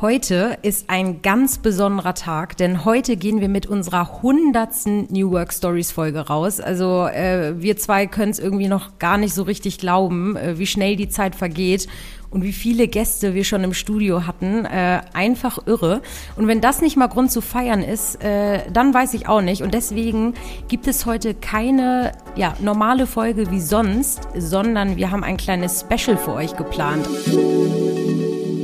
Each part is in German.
Heute ist ein ganz besonderer Tag, denn heute gehen wir mit unserer hundertsten New Work Stories Folge raus. Also äh, wir zwei können es irgendwie noch gar nicht so richtig glauben, äh, wie schnell die Zeit vergeht und wie viele Gäste wir schon im Studio hatten. Äh, einfach irre. Und wenn das nicht mal Grund zu feiern ist, äh, dann weiß ich auch nicht. Und deswegen gibt es heute keine ja, normale Folge wie sonst, sondern wir haben ein kleines Special für euch geplant.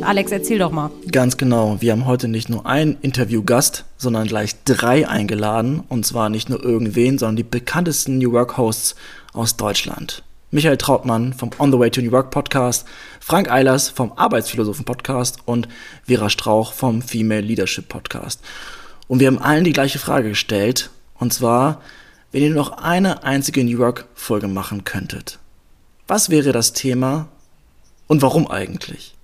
Alex, erzähl doch mal. Ganz genau. Wir haben heute nicht nur einen Interviewgast, sondern gleich drei eingeladen. Und zwar nicht nur irgendwen, sondern die bekanntesten New Work Hosts aus Deutschland. Michael Trautmann vom On the Way to New Work Podcast, Frank Eilers vom Arbeitsphilosophen Podcast und Vera Strauch vom Female Leadership Podcast. Und wir haben allen die gleiche Frage gestellt. Und zwar, wenn ihr noch eine einzige New Work Folge machen könntet. Was wäre das Thema und warum eigentlich?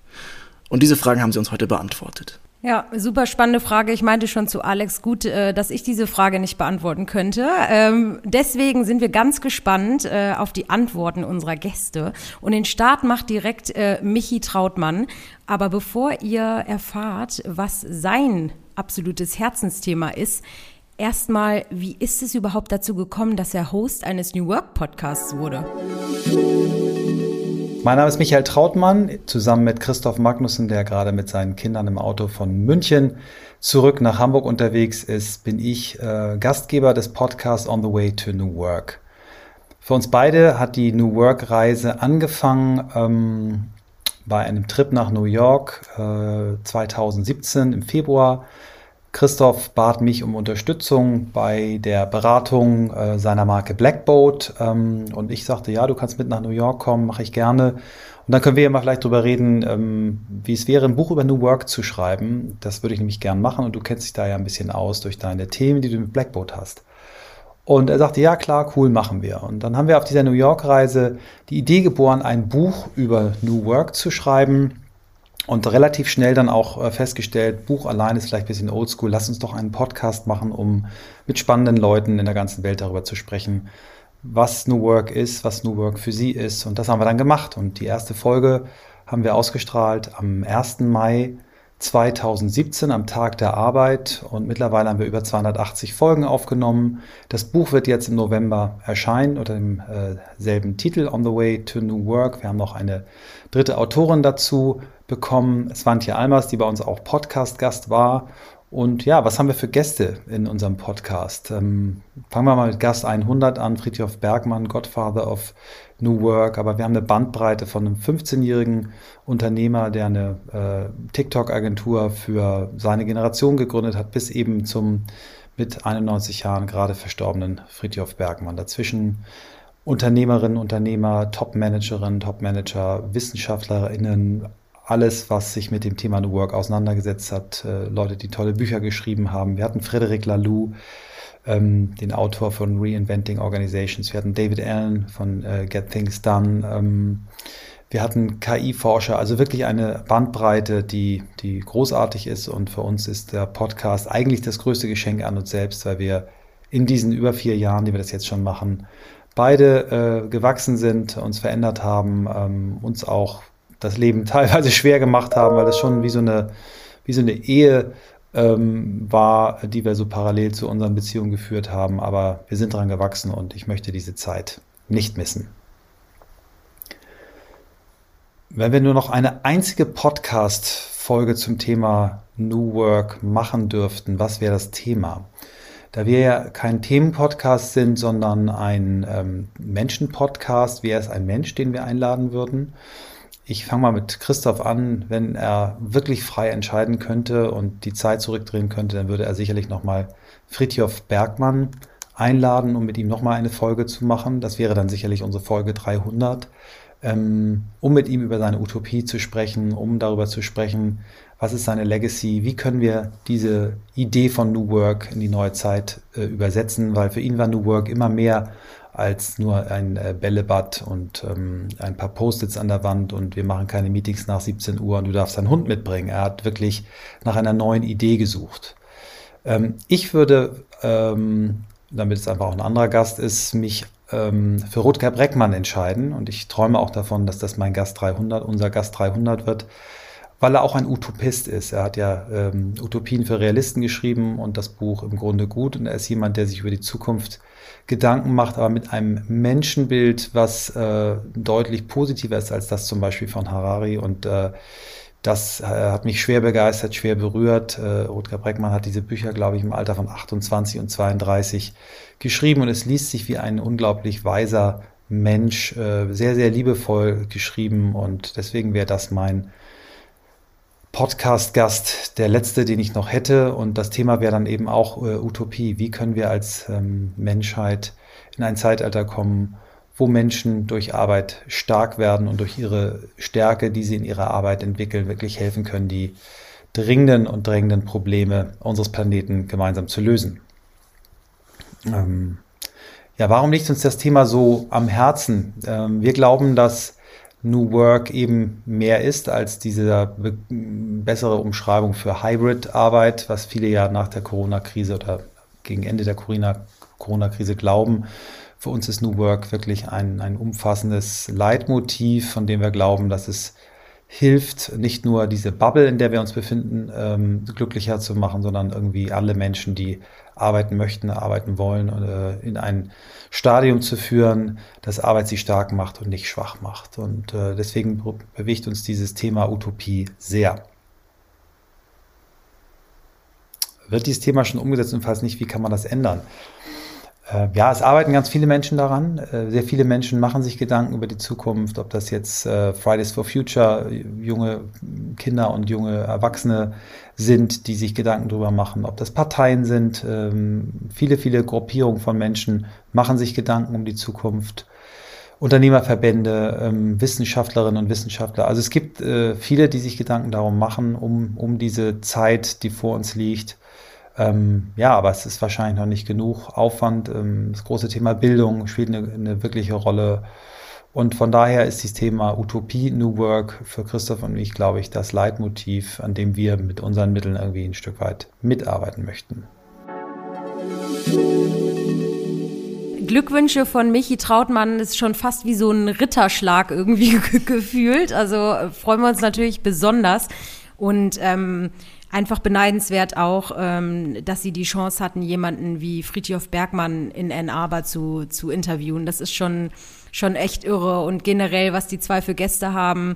Und diese Fragen haben sie uns heute beantwortet. Ja, super spannende Frage. Ich meinte schon zu Alex, gut, äh, dass ich diese Frage nicht beantworten könnte. Ähm, deswegen sind wir ganz gespannt äh, auf die Antworten unserer Gäste. Und den Start macht direkt äh, Michi Trautmann. Aber bevor ihr erfahrt, was sein absolutes Herzensthema ist, erstmal, wie ist es überhaupt dazu gekommen, dass er Host eines New Work Podcasts wurde? Mein Name ist Michael Trautmann, zusammen mit Christoph Magnussen, der gerade mit seinen Kindern im Auto von München zurück nach Hamburg unterwegs ist, bin ich äh, Gastgeber des Podcasts On the Way to New Work. Für uns beide hat die New Work Reise angefangen ähm, bei einem Trip nach New York äh, 2017 im Februar Christoph bat mich um Unterstützung bei der Beratung äh, seiner Marke Blackboat ähm, und ich sagte, ja, du kannst mit nach New York kommen, mache ich gerne. Und dann können wir ja mal vielleicht drüber reden, ähm, wie es wäre, ein Buch über New Work zu schreiben. Das würde ich nämlich gern machen und du kennst dich da ja ein bisschen aus durch deine Themen, die du mit Blackboat hast. Und er sagte, ja klar, cool, machen wir. Und dann haben wir auf dieser New York-Reise die Idee geboren, ein Buch über New Work zu schreiben und relativ schnell dann auch äh, festgestellt, Buch allein ist vielleicht ein bisschen oldschool, lass uns doch einen Podcast machen, um mit spannenden Leuten in der ganzen Welt darüber zu sprechen, was New Work ist, was New Work für sie ist. Und das haben wir dann gemacht. Und die erste Folge haben wir ausgestrahlt am 1. Mai 2017 am Tag der Arbeit und mittlerweile haben wir über 280 Folgen aufgenommen. Das Buch wird jetzt im November erscheinen unter demselben äh, Titel On the Way to New Work. Wir haben noch eine dritte Autorin dazu bekommen, Svantje Almers, die bei uns auch Podcast-Gast war. Und ja, was haben wir für Gäste in unserem Podcast? Ähm, fangen wir mal mit Gast 100 an, Friedhof Bergmann, Godfather of New Work. Aber wir haben eine Bandbreite von einem 15-jährigen Unternehmer, der eine äh, TikTok-Agentur für seine Generation gegründet hat, bis eben zum mit 91 Jahren gerade verstorbenen Friedhof Bergmann. Dazwischen Unternehmerinnen, Unternehmer, Top-Managerinnen, Top-Manager, WissenschaftlerInnen, alles, was sich mit dem Thema New Work auseinandergesetzt hat, äh, Leute, die tolle Bücher geschrieben haben. Wir hatten Frederic Laloux, ähm, den Autor von Reinventing Organizations. Wir hatten David Allen von äh, Get Things Done. Ähm, wir hatten KI-Forscher, also wirklich eine Bandbreite, die, die großartig ist. Und für uns ist der Podcast eigentlich das größte Geschenk an uns selbst, weil wir in diesen über vier Jahren, die wir das jetzt schon machen, beide äh, gewachsen sind, uns verändert haben, ähm, uns auch das Leben teilweise schwer gemacht haben, weil das schon wie so eine, wie so eine Ehe ähm, war, die wir so parallel zu unseren Beziehungen geführt haben. Aber wir sind daran gewachsen und ich möchte diese Zeit nicht missen. Wenn wir nur noch eine einzige Podcast-Folge zum Thema New Work machen dürften, was wäre das Thema? Da wir ja kein Themenpodcast sind, sondern ein ähm, Menschen-Podcast, wäre es ein Mensch, den wir einladen würden. Ich fange mal mit Christoph an. Wenn er wirklich frei entscheiden könnte und die Zeit zurückdrehen könnte, dann würde er sicherlich nochmal Fritjof Bergmann einladen, um mit ihm nochmal eine Folge zu machen. Das wäre dann sicherlich unsere Folge 300, ähm, um mit ihm über seine Utopie zu sprechen, um darüber zu sprechen, was ist seine Legacy, wie können wir diese Idee von New Work in die neue Zeit äh, übersetzen, weil für ihn war New Work immer mehr als nur ein äh, Bällebad und ähm, ein paar Post-its an der Wand und wir machen keine Meetings nach 17 Uhr und du darfst deinen Hund mitbringen. Er hat wirklich nach einer neuen Idee gesucht. Ähm, ich würde, ähm, damit es einfach auch ein anderer Gast ist, mich ähm, für Rutger Breckmann entscheiden und ich träume auch davon, dass das mein Gast 300, unser Gast 300 wird, weil er auch ein Utopist ist. Er hat ja ähm, Utopien für Realisten geschrieben und das Buch im Grunde gut. Und er ist jemand, der sich über die Zukunft Gedanken macht, aber mit einem Menschenbild, was äh, deutlich positiver ist als das zum Beispiel von Harari. Und äh, das äh, hat mich schwer begeistert, schwer berührt. Äh, Rutger Breckmann hat diese Bücher, glaube ich, im Alter von 28 und 32 geschrieben und es liest sich wie ein unglaublich weiser Mensch, äh, sehr, sehr liebevoll geschrieben und deswegen wäre das mein Podcast-Gast, der letzte, den ich noch hätte. Und das Thema wäre dann eben auch äh, Utopie. Wie können wir als ähm, Menschheit in ein Zeitalter kommen, wo Menschen durch Arbeit stark werden und durch ihre Stärke, die sie in ihrer Arbeit entwickeln, wirklich helfen können, die dringenden und drängenden Probleme unseres Planeten gemeinsam zu lösen. Ähm, ja, warum liegt uns das Thema so am Herzen? Ähm, wir glauben, dass New Work eben mehr ist als diese bessere Umschreibung für Hybrid-Arbeit, was viele ja nach der Corona-Krise oder gegen Ende der Corona-Krise glauben. Für uns ist New Work wirklich ein, ein umfassendes Leitmotiv, von dem wir glauben, dass es hilft, nicht nur diese Bubble, in der wir uns befinden, ähm, glücklicher zu machen, sondern irgendwie alle Menschen, die arbeiten möchten, arbeiten wollen, äh, in ein Stadium zu führen, das Arbeit sie stark macht und nicht schwach macht. Und äh, deswegen bewegt uns dieses Thema Utopie sehr. Wird dieses Thema schon umgesetzt und falls nicht, wie kann man das ändern? Äh, ja, es arbeiten ganz viele Menschen daran. Äh, sehr viele Menschen machen sich Gedanken über die Zukunft, ob das jetzt äh, Fridays for Future, junge Kinder und junge Erwachsene sind, die sich Gedanken darüber machen, ob das Parteien sind. Ähm, viele, viele Gruppierungen von Menschen machen sich Gedanken um die Zukunft. Unternehmerverbände, ähm, Wissenschaftlerinnen und Wissenschaftler. Also es gibt viele, die sich Gedanken darum machen, um, um diese Zeit, die vor uns liegt, ähm, ja, aber es ist wahrscheinlich noch nicht genug Aufwand. Ähm, das große Thema Bildung spielt eine, eine, wirkliche Rolle. Und von daher ist das Thema Utopie, New Work für Christoph und mich, glaube ich, das Leitmotiv, an dem wir mit unseren Mitteln irgendwie ein Stück weit mitarbeiten möchten. Glückwünsche von Michi Trautmann ist schon fast wie so ein Ritterschlag irgendwie gefühlt. Also äh, freuen wir uns natürlich besonders. Und ähm, einfach beneidenswert auch, ähm, dass sie die Chance hatten, jemanden wie Friedhof Bergmann in Ann Arbor zu, zu interviewen. Das ist schon, schon echt irre. Und generell, was die zwei für Gäste haben,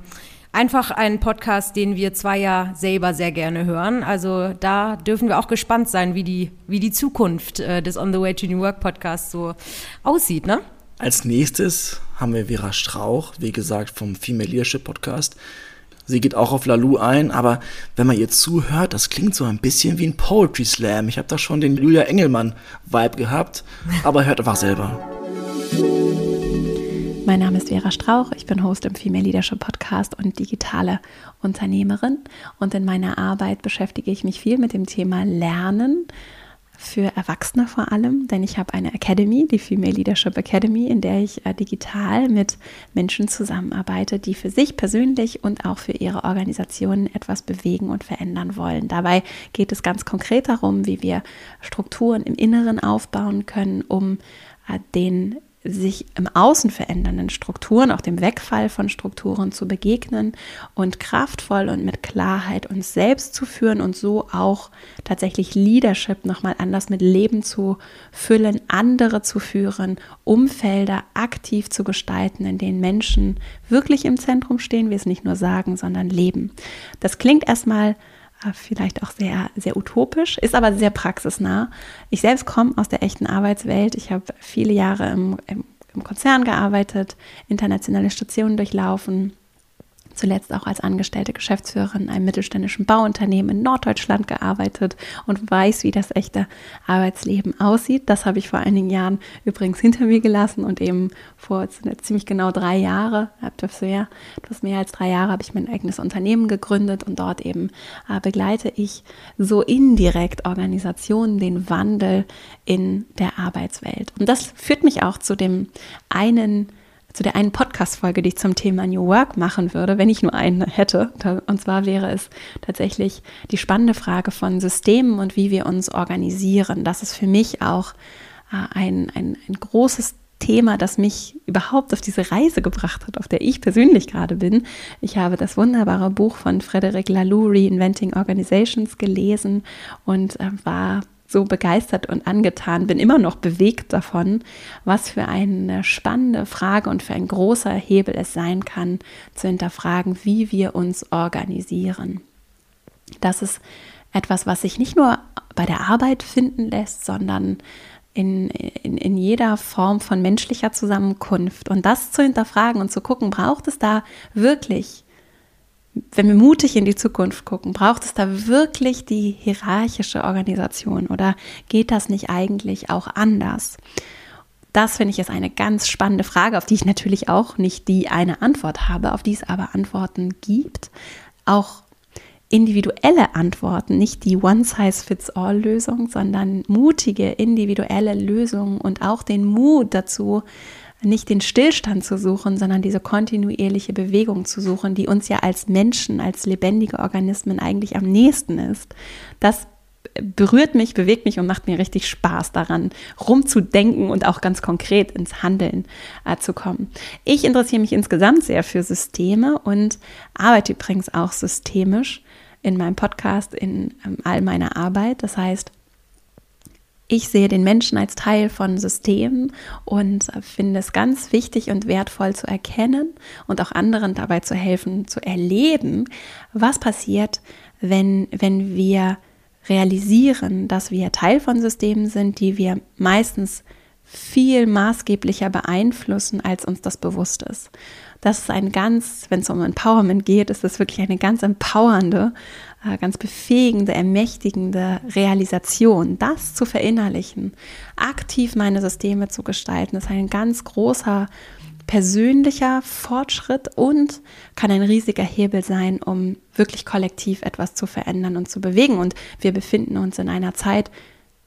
einfach ein Podcast, den wir zwei ja selber sehr gerne hören. Also da dürfen wir auch gespannt sein, wie die, wie die Zukunft äh, des On the Way to New Work Podcasts so aussieht, ne? Als nächstes haben wir Vera Strauch, wie gesagt, vom Female Leadership Podcast. Sie geht auch auf Lalu ein, aber wenn man ihr zuhört, das klingt so ein bisschen wie ein Poetry Slam. Ich habe da schon den Julia Engelmann-Vibe gehabt, aber hört einfach selber. Mein Name ist Vera Strauch, ich bin Host im Female Leadership Podcast und digitale Unternehmerin. Und in meiner Arbeit beschäftige ich mich viel mit dem Thema Lernen, für Erwachsene vor allem, denn ich habe eine Academy, die Female Leadership Academy, in der ich äh, digital mit Menschen zusammenarbeite, die für sich persönlich und auch für ihre Organisationen etwas bewegen und verändern wollen. Dabei geht es ganz konkret darum, wie wir Strukturen im Inneren aufbauen können, um äh, den sich im Außen verändernden Strukturen, auch dem Wegfall von Strukturen zu begegnen und kraftvoll und mit Klarheit uns selbst zu führen und so auch tatsächlich Leadership nochmal anders mit Leben zu füllen, andere zu führen, Umfelder aktiv zu gestalten, in denen Menschen wirklich im Zentrum stehen, wir es nicht nur sagen, sondern leben. Das klingt erstmal vielleicht auch sehr, sehr utopisch, ist aber sehr praxisnah. Ich selbst komme aus der echten Arbeitswelt. Ich habe viele Jahre im, im, im Konzern gearbeitet, internationale Stationen durchlaufen, zuletzt auch als angestellte Geschäftsführerin in einem mittelständischen Bauunternehmen in Norddeutschland gearbeitet und weiß, wie das echte Arbeitsleben aussieht. Das habe ich vor einigen Jahren übrigens hinter mir gelassen und eben vor ziemlich genau drei Jahre, etwas mehr, etwas mehr als drei Jahre, habe ich mein eigenes Unternehmen gegründet und dort eben äh, begleite ich so indirekt Organisationen den Wandel in der Arbeitswelt. Und das führt mich auch zu dem einen zu der einen Podcast-Folge, die ich zum Thema New Work machen würde, wenn ich nur einen hätte. Und zwar wäre es tatsächlich die spannende Frage von Systemen und wie wir uns organisieren. Das ist für mich auch äh, ein, ein, ein großes Thema, das mich überhaupt auf diese Reise gebracht hat, auf der ich persönlich gerade bin. Ich habe das wunderbare Buch von Frederic Laloux, Reinventing Organizations, gelesen und äh, war so begeistert und angetan, bin immer noch bewegt davon, was für eine spannende Frage und für ein großer Hebel es sein kann, zu hinterfragen, wie wir uns organisieren. Das ist etwas, was sich nicht nur bei der Arbeit finden lässt, sondern in, in, in jeder Form von menschlicher Zusammenkunft. Und das zu hinterfragen und zu gucken, braucht es da wirklich, wenn wir mutig in die Zukunft gucken, braucht es da wirklich die hierarchische Organisation oder geht das nicht eigentlich auch anders? Das finde ich ist eine ganz spannende Frage, auf die ich natürlich auch nicht die eine Antwort habe, auf die es aber Antworten gibt. Auch individuelle Antworten, nicht die One-Size-Fits-All-Lösung, sondern mutige individuelle Lösungen und auch den Mut dazu, nicht den Stillstand zu suchen, sondern diese kontinuierliche Bewegung zu suchen, die uns ja als Menschen, als lebendige Organismen eigentlich am nächsten ist. Das berührt mich, bewegt mich und macht mir richtig Spaß daran, rumzudenken und auch ganz konkret ins Handeln äh, zu kommen. Ich interessiere mich insgesamt sehr für Systeme und arbeite übrigens auch systemisch in meinem Podcast, in ähm, all meiner Arbeit. Das heißt, ich sehe den Menschen als Teil von Systemen und finde es ganz wichtig und wertvoll zu erkennen und auch anderen dabei zu helfen, zu erleben, was passiert, wenn, wenn wir realisieren, dass wir Teil von Systemen sind, die wir meistens viel maßgeblicher beeinflussen, als uns das bewusst ist. Das ist ein ganz, wenn es um Empowerment geht, ist das wirklich eine ganz empowernde, äh, ganz befähigende, ermächtigende Realisation. Das zu verinnerlichen, aktiv meine Systeme zu gestalten, ist ein ganz großer persönlicher Fortschritt und kann ein riesiger Hebel sein, um wirklich kollektiv etwas zu verändern und zu bewegen. Und wir befinden uns in einer Zeit,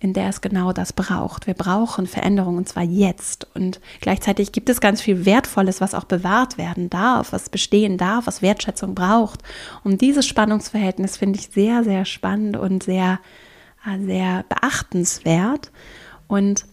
in der es genau das braucht. Wir brauchen Veränderungen und zwar jetzt. Und gleichzeitig gibt es ganz viel Wertvolles, was auch bewahrt werden darf, was bestehen darf, was Wertschätzung braucht. Und dieses Spannungsverhältnis finde ich sehr, sehr spannend und sehr, äh, sehr beachtenswert. Und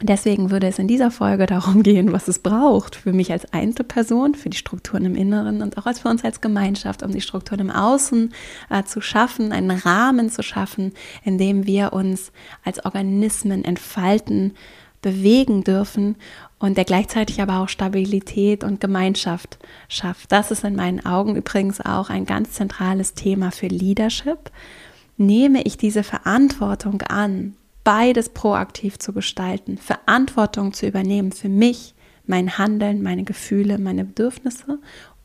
Deswegen würde es in dieser Folge darum gehen, was es braucht für mich als Einzelperson, für die Strukturen im Inneren und auch für uns als Gemeinschaft, um die Strukturen im Außen äh, zu schaffen, einen Rahmen zu schaffen, in dem wir uns als Organismen entfalten, bewegen dürfen und der gleichzeitig aber auch Stabilität und Gemeinschaft schafft. Das ist in meinen Augen übrigens auch ein ganz zentrales Thema für Leadership. Nehme ich diese Verantwortung an, beides proaktiv zu gestalten, Verantwortung zu übernehmen für mich, mein Handeln, meine Gefühle, meine Bedürfnisse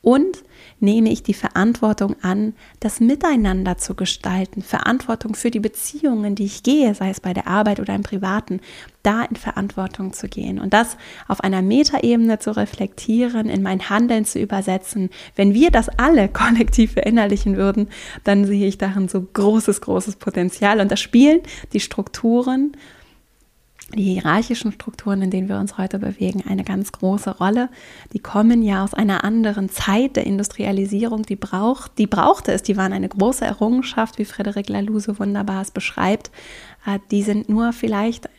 und nehme ich die Verantwortung an, das Miteinander zu gestalten, Verantwortung für die Beziehungen, die ich gehe, sei es bei der Arbeit oder im Privaten, da in Verantwortung zu gehen und das auf einer Metaebene zu reflektieren, in mein Handeln zu übersetzen. Wenn wir das alle kollektiv verinnerlichen würden, dann sehe ich darin so großes, großes Potenzial und da spielen die Strukturen die hierarchischen Strukturen, in denen wir uns heute bewegen, eine ganz große Rolle. Die kommen ja aus einer anderen Zeit der Industrialisierung, die braucht, die brauchte es, die waren eine große Errungenschaft, wie Frederic Laloux so wunderbar es beschreibt. Äh, die sind nur vielleicht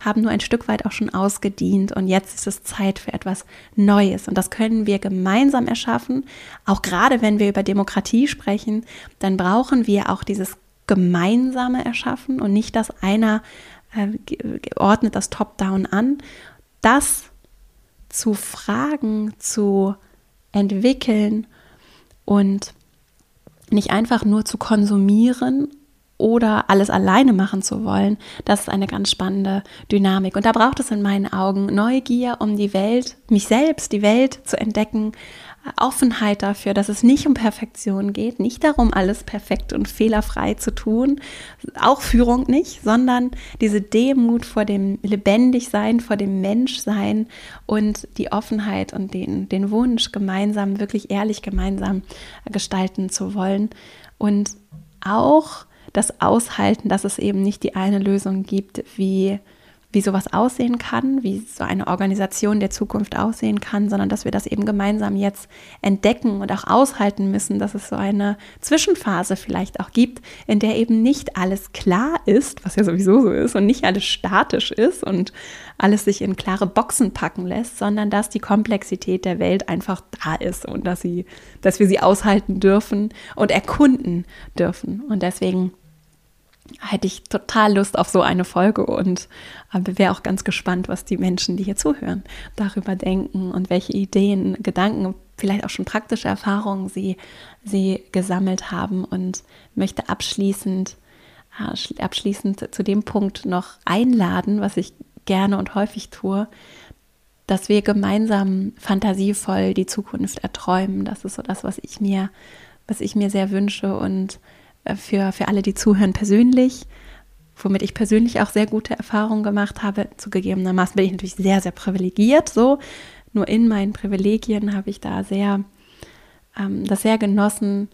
haben nur ein Stück weit auch schon ausgedient und jetzt ist es Zeit für etwas Neues und das können wir gemeinsam erschaffen. Auch gerade wenn wir über Demokratie sprechen, dann brauchen wir auch dieses gemeinsame Erschaffen und nicht, dass einer ordnet das Top-Down an, das zu fragen, zu entwickeln und nicht einfach nur zu konsumieren oder alles alleine machen zu wollen, das ist eine ganz spannende Dynamik. Und da braucht es in meinen Augen Neugier, um die Welt, mich selbst, die Welt zu entdecken, Offenheit dafür, dass es nicht um Perfektion geht, nicht darum, alles perfekt und fehlerfrei zu tun, auch Führung nicht, sondern diese Demut vor dem Lebendigsein, vor dem Menschsein und die Offenheit und den, den Wunsch, gemeinsam, wirklich ehrlich gemeinsam gestalten zu wollen. Und auch das Aushalten, dass es eben nicht die eine Lösung gibt, wie wie sowas aussehen kann, wie so eine Organisation der Zukunft aussehen kann, sondern dass wir das eben gemeinsam jetzt entdecken und auch aushalten müssen, dass es so eine Zwischenphase vielleicht auch gibt, in der eben nicht alles klar ist, was ja sowieso so ist, und nicht alles statisch ist und alles sich in klare Boxen packen lässt, sondern dass die Komplexität der Welt einfach da ist und dass sie, dass wir sie aushalten dürfen und erkunden dürfen. Und deswegen hätte ich total Lust auf so eine Folge und äh, wäre auch ganz gespannt, was die Menschen, die hier zuhören, darüber denken und welche Ideen, Gedanken, vielleicht auch schon praktische Erfahrungen sie, sie gesammelt haben und möchte abschließend, äh, abschließend zu dem Punkt noch einladen, was ich gerne und häufig tue, dass wir gemeinsam fantasievoll die Zukunft erträumen. Das ist so das, was ich mir, was ich mir sehr wünsche und für, für alle, die zuhören, persönlich, womit ich persönlich auch sehr gute Erfahrungen gemacht habe. Zugegebenermaßen bin ich natürlich sehr, sehr privilegiert, so. Nur in meinen Privilegien habe ich da sehr, ähm, das sehr genossen,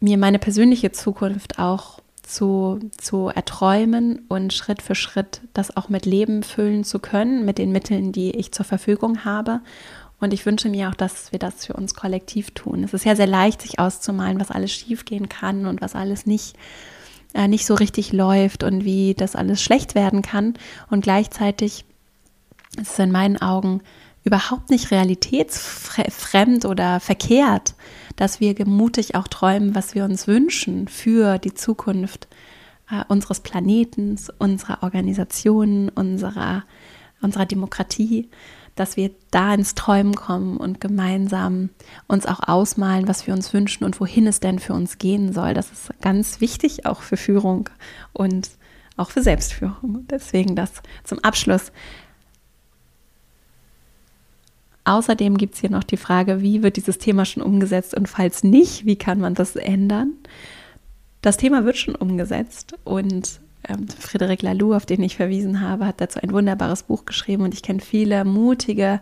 mir meine persönliche Zukunft auch zu, zu erträumen und Schritt für Schritt das auch mit Leben füllen zu können, mit den Mitteln, die ich zur Verfügung habe und ich wünsche mir auch, dass wir das für uns kollektiv tun. Es ist ja sehr leicht, sich auszumalen, was alles schiefgehen kann und was alles nicht, äh, nicht so richtig läuft und wie das alles schlecht werden kann. Und gleichzeitig ist es in meinen Augen überhaupt nicht realitätsfremd oder verkehrt, dass wir mutig auch träumen, was wir uns wünschen für die Zukunft äh, unseres Planetens, unserer Organisationen, unserer, unserer Demokratie dass wir da ins Träumen kommen und gemeinsam uns auch ausmalen, was wir uns wünschen und wohin es denn für uns gehen soll. Das ist ganz wichtig auch für Führung und auch für Selbstführung. Deswegen das zum Abschluss. Außerdem gibt es hier noch die Frage, wie wird dieses Thema schon umgesetzt und falls nicht, wie kann man das ändern? Das Thema wird schon umgesetzt und ähm, Frederic Laloux, auf den ich verwiesen habe, hat dazu ein wunderbares Buch geschrieben und ich kenne viele mutige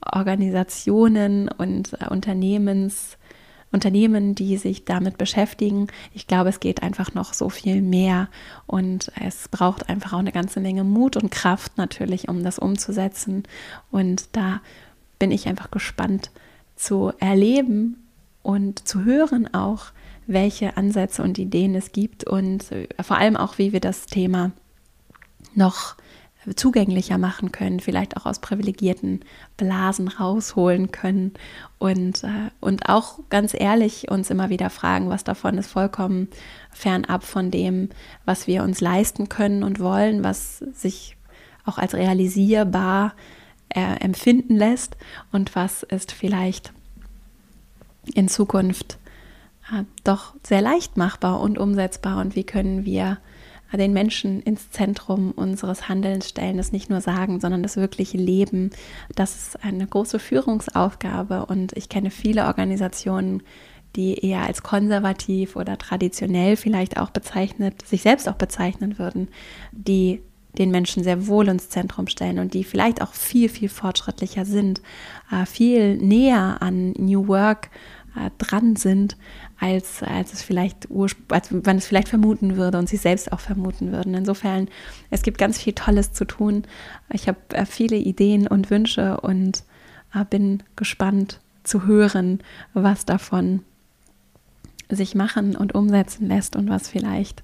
Organisationen und äh, Unternehmens, Unternehmen, die sich damit beschäftigen. Ich glaube, es geht einfach noch so viel mehr und es braucht einfach auch eine ganze Menge Mut und Kraft natürlich, um das umzusetzen. Und da bin ich einfach gespannt zu erleben und zu hören auch, welche Ansätze und Ideen es gibt und äh, vor allem auch, wie wir das Thema noch zugänglicher machen können, vielleicht auch aus privilegierten Blasen rausholen können und, äh, und auch ganz ehrlich uns immer wieder fragen, was davon ist vollkommen fernab von dem, was wir uns leisten können und wollen, was sich auch als realisierbar äh, empfinden lässt und was ist vielleicht in Zukunft doch sehr leicht machbar und umsetzbar und wie können wir den Menschen ins Zentrum unseres Handelns stellen, das nicht nur sagen, sondern das wirkliche Leben. Das ist eine große Führungsaufgabe und ich kenne viele Organisationen, die eher als konservativ oder traditionell vielleicht auch bezeichnet, sich selbst auch bezeichnen würden, die den Menschen sehr wohl ins Zentrum stellen und die vielleicht auch viel, viel fortschrittlicher sind, äh, viel näher an New Work äh, dran sind, als, als es vielleicht als man es vielleicht vermuten würde und sie selbst auch vermuten würden. Insofern, es gibt ganz viel Tolles zu tun. Ich habe äh, viele Ideen und Wünsche und äh, bin gespannt zu hören, was davon sich machen und umsetzen lässt und was vielleicht,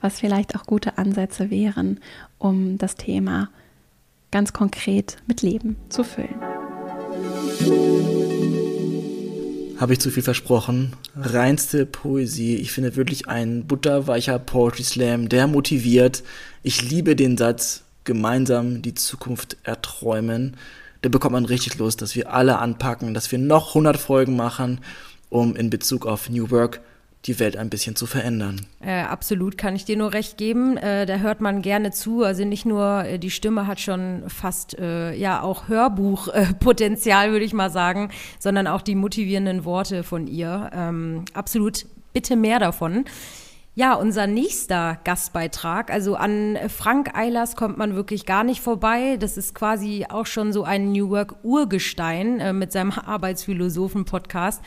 was vielleicht auch gute Ansätze wären, um das Thema ganz konkret mit Leben zu füllen. Habe ich zu viel versprochen? Reinste Poesie. Ich finde wirklich ein butterweicher Poetry Slam, der motiviert. Ich liebe den Satz, gemeinsam die Zukunft erträumen. Da bekommt man richtig Lust, dass wir alle anpacken, dass wir noch 100 Folgen machen, um in Bezug auf New Work die Welt ein bisschen zu verändern. Äh, absolut, kann ich dir nur recht geben. Äh, da hört man gerne zu. Also nicht nur äh, die Stimme hat schon fast äh, ja auch Hörbuchpotenzial, würde ich mal sagen, sondern auch die motivierenden Worte von ihr. Ähm, absolut, bitte mehr davon. Ja, unser nächster Gastbeitrag, also an Frank Eilers kommt man wirklich gar nicht vorbei. Das ist quasi auch schon so ein New Work Urgestein äh, mit seinem Arbeitsphilosophen-Podcast.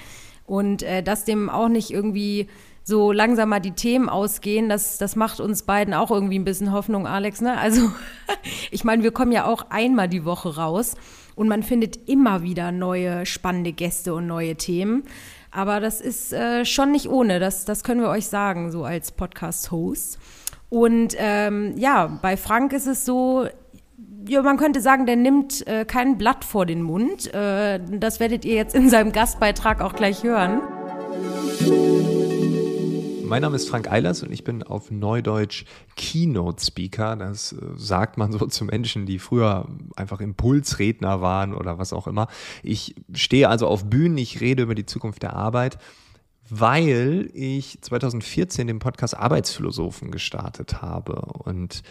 Und äh, dass dem auch nicht irgendwie so langsam mal die Themen ausgehen, das, das macht uns beiden auch irgendwie ein bisschen Hoffnung, Alex. Ne? Also ich meine, wir kommen ja auch einmal die Woche raus und man findet immer wieder neue spannende Gäste und neue Themen. Aber das ist äh, schon nicht ohne, das, das können wir euch sagen, so als Podcast-Host. Und ähm, ja, bei Frank ist es so, ja, man könnte sagen, der nimmt äh, kein Blatt vor den Mund. Äh, das werdet ihr jetzt in seinem Gastbeitrag auch gleich hören. Mein Name ist Frank Eilers und ich bin auf Neudeutsch Keynote Speaker. Das äh, sagt man so zu Menschen, die früher einfach Impulsredner waren oder was auch immer. Ich stehe also auf Bühnen, ich rede über die Zukunft der Arbeit weil ich 2014 den Podcast Arbeitsphilosophen gestartet habe. Und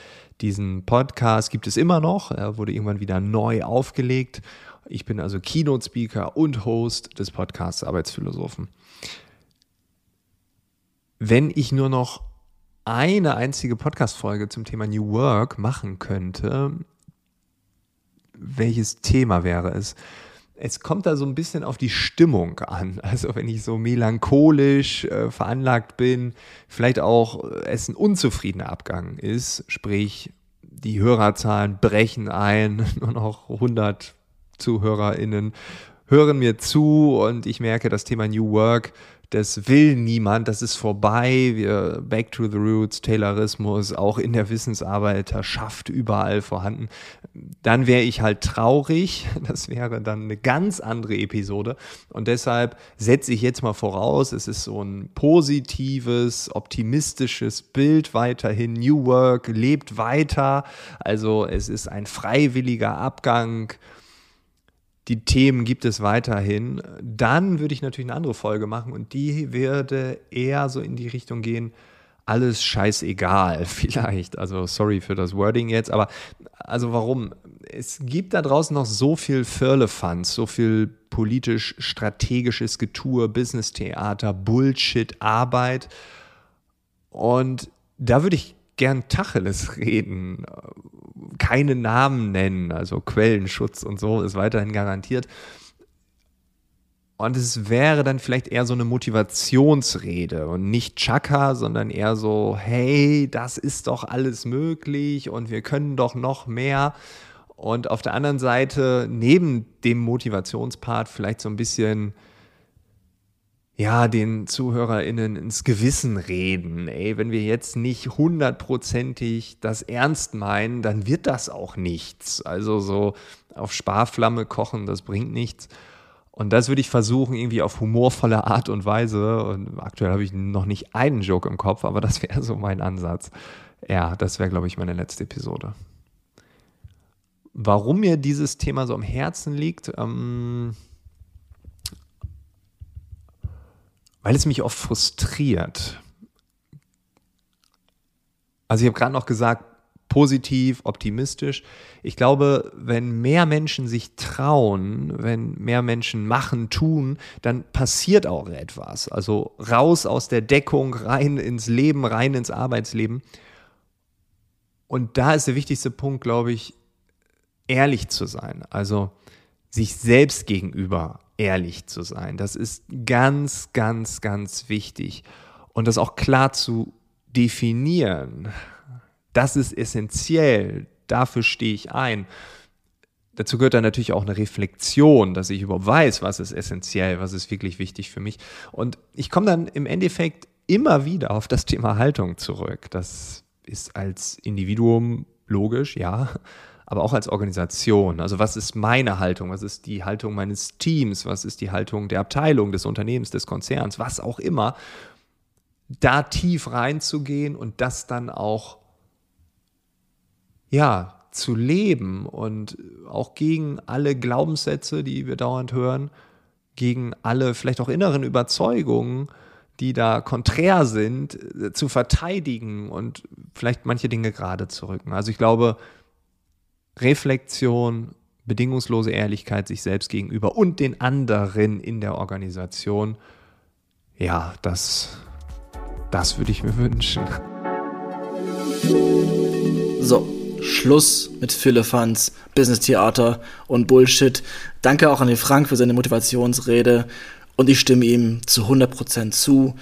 diesen Podcast gibt es immer noch. Er wurde irgendwann wieder neu aufgelegt. Ich bin also Keynote-Speaker und Host des Podcasts Arbeitsphilosophen. Wenn ich nur noch eine einzige Podcast-Folge zum Thema New Work machen könnte, welches Thema wäre es? Es kommt da so ein bisschen auf die Stimmung an. Also wenn ich so melancholisch äh, veranlagt bin, vielleicht auch äh, es ein unzufriedener Abgang ist, sprich die Hörerzahlen brechen ein, nur noch 100 ZuhörerInnen hören mir zu und ich merke, das Thema New Work das will niemand, das ist vorbei. Wir back to the roots, Taylorismus, auch in der Wissensarbeiterschaft überall vorhanden. Dann wäre ich halt traurig. Das wäre dann eine ganz andere Episode. Und deshalb setze ich jetzt mal voraus, es ist so ein positives, optimistisches Bild weiterhin. New Work lebt weiter. Also es ist ein freiwilliger Abgang die Themen gibt es weiterhin. Dann würde ich natürlich eine andere Folge machen und die würde eher so in die Richtung gehen, alles scheißegal, vielleicht. Also sorry für das Wording jetzt, aber also warum? Es gibt da draußen noch so viel Firlefanz, so viel politisch-strategisches Getue, Business-Theater, Bullshit, Arbeit. Und da würde ich gern Tacheles reden, keine Namen nennen, also Quellenschutz und so ist weiterhin garantiert. Und es wäre dann vielleicht eher so eine Motivationsrede und nicht Chaka, sondern eher so, hey, das ist doch alles möglich und wir können doch noch mehr. Und auf der anderen Seite, neben dem Motivationspart, vielleicht so ein bisschen ja, den ZuhörerInnen ins Gewissen reden. Ey, wenn wir jetzt nicht hundertprozentig das ernst meinen, dann wird das auch nichts. Also so auf Sparflamme kochen, das bringt nichts. Und das würde ich versuchen, irgendwie auf humorvolle Art und Weise. Und aktuell habe ich noch nicht einen Joke im Kopf, aber das wäre so mein Ansatz. Ja, das wäre, glaube ich, meine letzte Episode. Warum mir dieses Thema so am Herzen liegt, ähm, weil es mich oft frustriert. Also ich habe gerade noch gesagt, positiv, optimistisch. Ich glaube, wenn mehr Menschen sich trauen, wenn mehr Menschen machen, tun, dann passiert auch etwas. Also raus aus der Deckung, rein ins Leben, rein ins Arbeitsleben. Und da ist der wichtigste Punkt, glaube ich, ehrlich zu sein. Also sich selbst gegenüber ehrlich zu sein. Das ist ganz, ganz, ganz wichtig. Und das auch klar zu definieren, das ist essentiell. Dafür stehe ich ein. Dazu gehört dann natürlich auch eine Reflexion, dass ich überhaupt weiß, was ist essentiell, was ist wirklich wichtig für mich. Und ich komme dann im Endeffekt immer wieder auf das Thema Haltung zurück. Das ist als Individuum logisch, ja aber auch als Organisation. Also was ist meine Haltung? Was ist die Haltung meines Teams? Was ist die Haltung der Abteilung, des Unternehmens, des Konzerns? Was auch immer. Da tief reinzugehen und das dann auch, ja, zu leben und auch gegen alle Glaubenssätze, die wir dauernd hören, gegen alle vielleicht auch inneren Überzeugungen, die da konträr sind, äh, zu verteidigen und vielleicht manche Dinge gerade zu rücken. Also ich glaube, Reflexion, bedingungslose Ehrlichkeit sich selbst gegenüber und den anderen in der Organisation. Ja, das, das würde ich mir wünschen. So, Schluss mit Philippans, Business Theater und Bullshit. Danke auch an den Frank für seine Motivationsrede. Und ich stimme ihm zu 100% zu.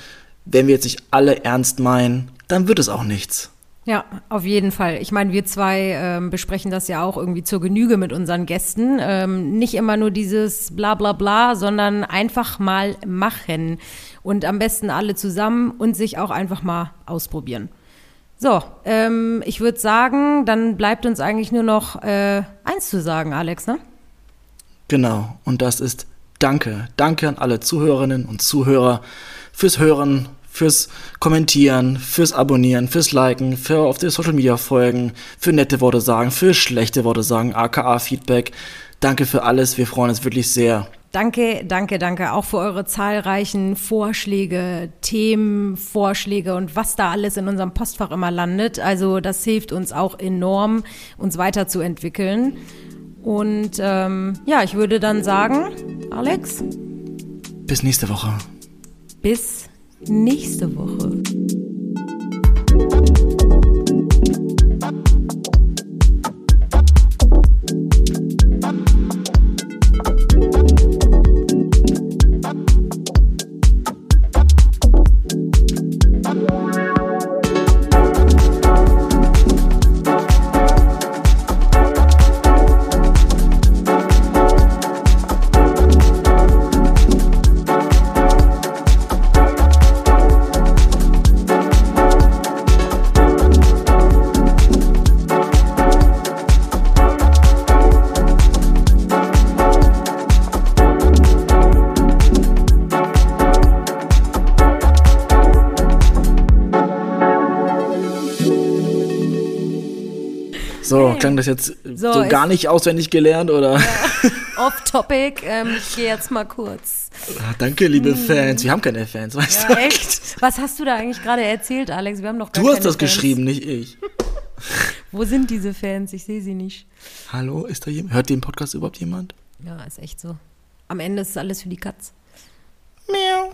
Wenn wir jetzt nicht alle ernst meinen, dann wird es auch nichts. Ja, auf jeden Fall. Ich meine, wir zwei ähm, besprechen das ja auch irgendwie zur Genüge mit unseren Gästen. Ähm, nicht immer nur dieses bla bla bla, sondern einfach mal machen. Und am besten alle zusammen und sich auch einfach mal ausprobieren. So, ähm, ich würde sagen, dann bleibt uns eigentlich nur noch äh, eins zu sagen, Alex, ne? Genau, und das ist Danke. Danke an alle Zuhörerinnen und Zuhörer fürs Hören, fürs Kommentieren, fürs Abonnieren, fürs Liken, für auf die Social Media folgen, für nette Worte sagen, für schlechte Worte sagen, aka Feedback. Danke für alles. Wir freuen uns wirklich sehr. Danke, danke, danke auch für eure zahlreichen Vorschläge, Themenvorschläge und was da alles in unserem Postfach immer landet. Also das hilft uns auch enorm, uns weiterzuentwickeln. Und ähm, ja, ich würde dann sagen, Alex. Bis nächste Woche. Bis nächste Woche. Klang das jetzt so, so gar nicht auswendig gelernt oder? Ja, off topic, ähm, ich gehe jetzt mal kurz. Ah, danke, liebe hm. Fans. Wir haben keine Fans, weißt ja, du? Echt? Was hast du da eigentlich gerade erzählt, Alex? Wir haben noch gar Du hast das Fans. geschrieben, nicht ich. Wo sind diese Fans? Ich sehe sie nicht. Hallo, ist da jemand? Hört den Podcast überhaupt jemand? Ja, ist echt so. Am Ende ist alles für die Katz. Miau.